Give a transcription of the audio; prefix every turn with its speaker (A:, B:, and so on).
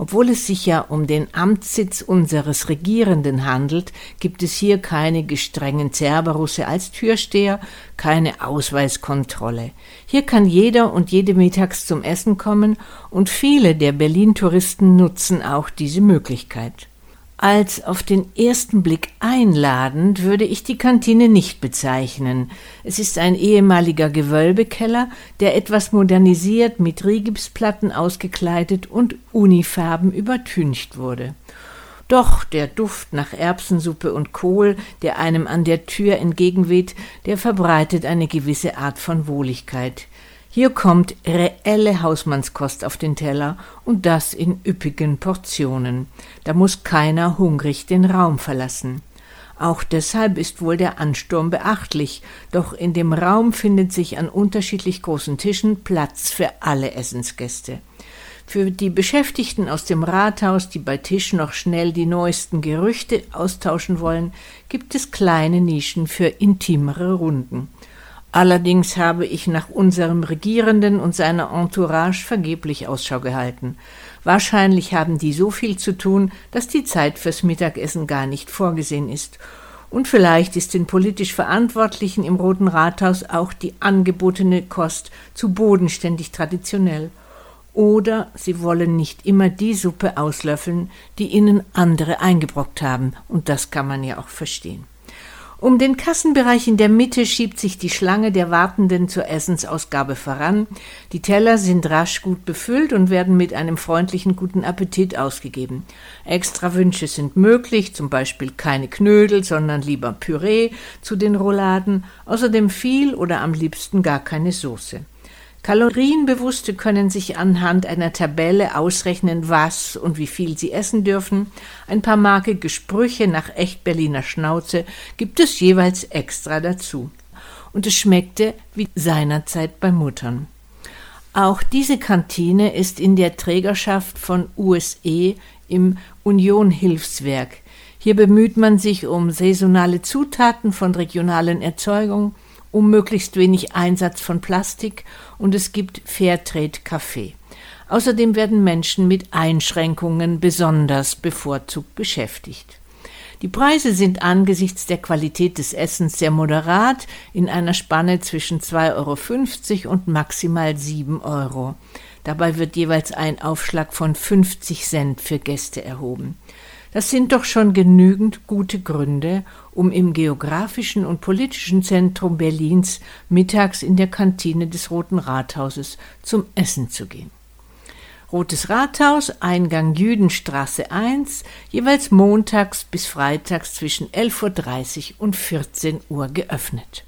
A: Obwohl es sich ja um den Amtssitz unseres Regierenden handelt, gibt es hier keine gestrengen Cerberusse als Türsteher, keine Ausweiskontrolle. Hier kann jeder und jede mittags zum Essen kommen und viele der Berlin-Touristen nutzen auch diese Möglichkeit. Als auf den ersten Blick einladend würde ich die Kantine nicht bezeichnen. Es ist ein ehemaliger Gewölbekeller, der etwas modernisiert mit Rigipsplatten ausgekleidet und Unifarben übertüncht wurde. Doch der Duft nach Erbsensuppe und Kohl, der einem an der Tür entgegenweht, der verbreitet eine gewisse Art von Wohligkeit. Hier kommt reelle Hausmannskost auf den Teller und das in üppigen Portionen. Da muss keiner hungrig den Raum verlassen. Auch deshalb ist wohl der Ansturm beachtlich, doch in dem Raum findet sich an unterschiedlich großen Tischen Platz für alle Essensgäste. Für die Beschäftigten aus dem Rathaus, die bei Tisch noch schnell die neuesten Gerüchte austauschen wollen, gibt es kleine Nischen für intimere Runden. Allerdings habe ich nach unserem Regierenden und seiner Entourage vergeblich Ausschau gehalten. Wahrscheinlich haben die so viel zu tun, dass die Zeit fürs Mittagessen gar nicht vorgesehen ist. Und vielleicht ist den politisch Verantwortlichen im Roten Rathaus auch die angebotene Kost zu bodenständig traditionell. Oder sie wollen nicht immer die Suppe auslöffeln, die ihnen andere eingebrockt haben, und das kann man ja auch verstehen. Um den Kassenbereich in der Mitte schiebt sich die Schlange der Wartenden zur Essensausgabe voran. Die Teller sind rasch gut befüllt und werden mit einem freundlichen guten Appetit ausgegeben. Extra Wünsche sind möglich, zum Beispiel keine Knödel, sondern lieber Püree zu den Rouladen, außerdem viel oder am liebsten gar keine Soße. Kalorienbewusste können sich anhand einer Tabelle ausrechnen, was und wie viel sie essen dürfen. Ein paar markige Sprüche nach echt Berliner Schnauze gibt es jeweils extra dazu. Und es schmeckte wie seinerzeit bei Muttern. Auch diese Kantine ist in der Trägerschaft von USE im Union Hilfswerk. Hier bemüht man sich um saisonale Zutaten von regionalen Erzeugungen um möglichst wenig Einsatz von Plastik und es gibt Fairtrade Kaffee. Außerdem werden Menschen mit Einschränkungen besonders bevorzugt beschäftigt. Die Preise sind angesichts der Qualität des Essens sehr moderat, in einer Spanne zwischen 2,50 Euro und maximal 7 Euro. Dabei wird jeweils ein Aufschlag von 50 Cent für Gäste erhoben. Das sind doch schon genügend gute Gründe, um im geografischen und politischen Zentrum Berlins mittags in der Kantine des Roten Rathauses zum Essen zu gehen. Rotes Rathaus, Eingang Jüdenstraße 1, jeweils montags bis freitags zwischen 11.30 Uhr und 14 Uhr geöffnet.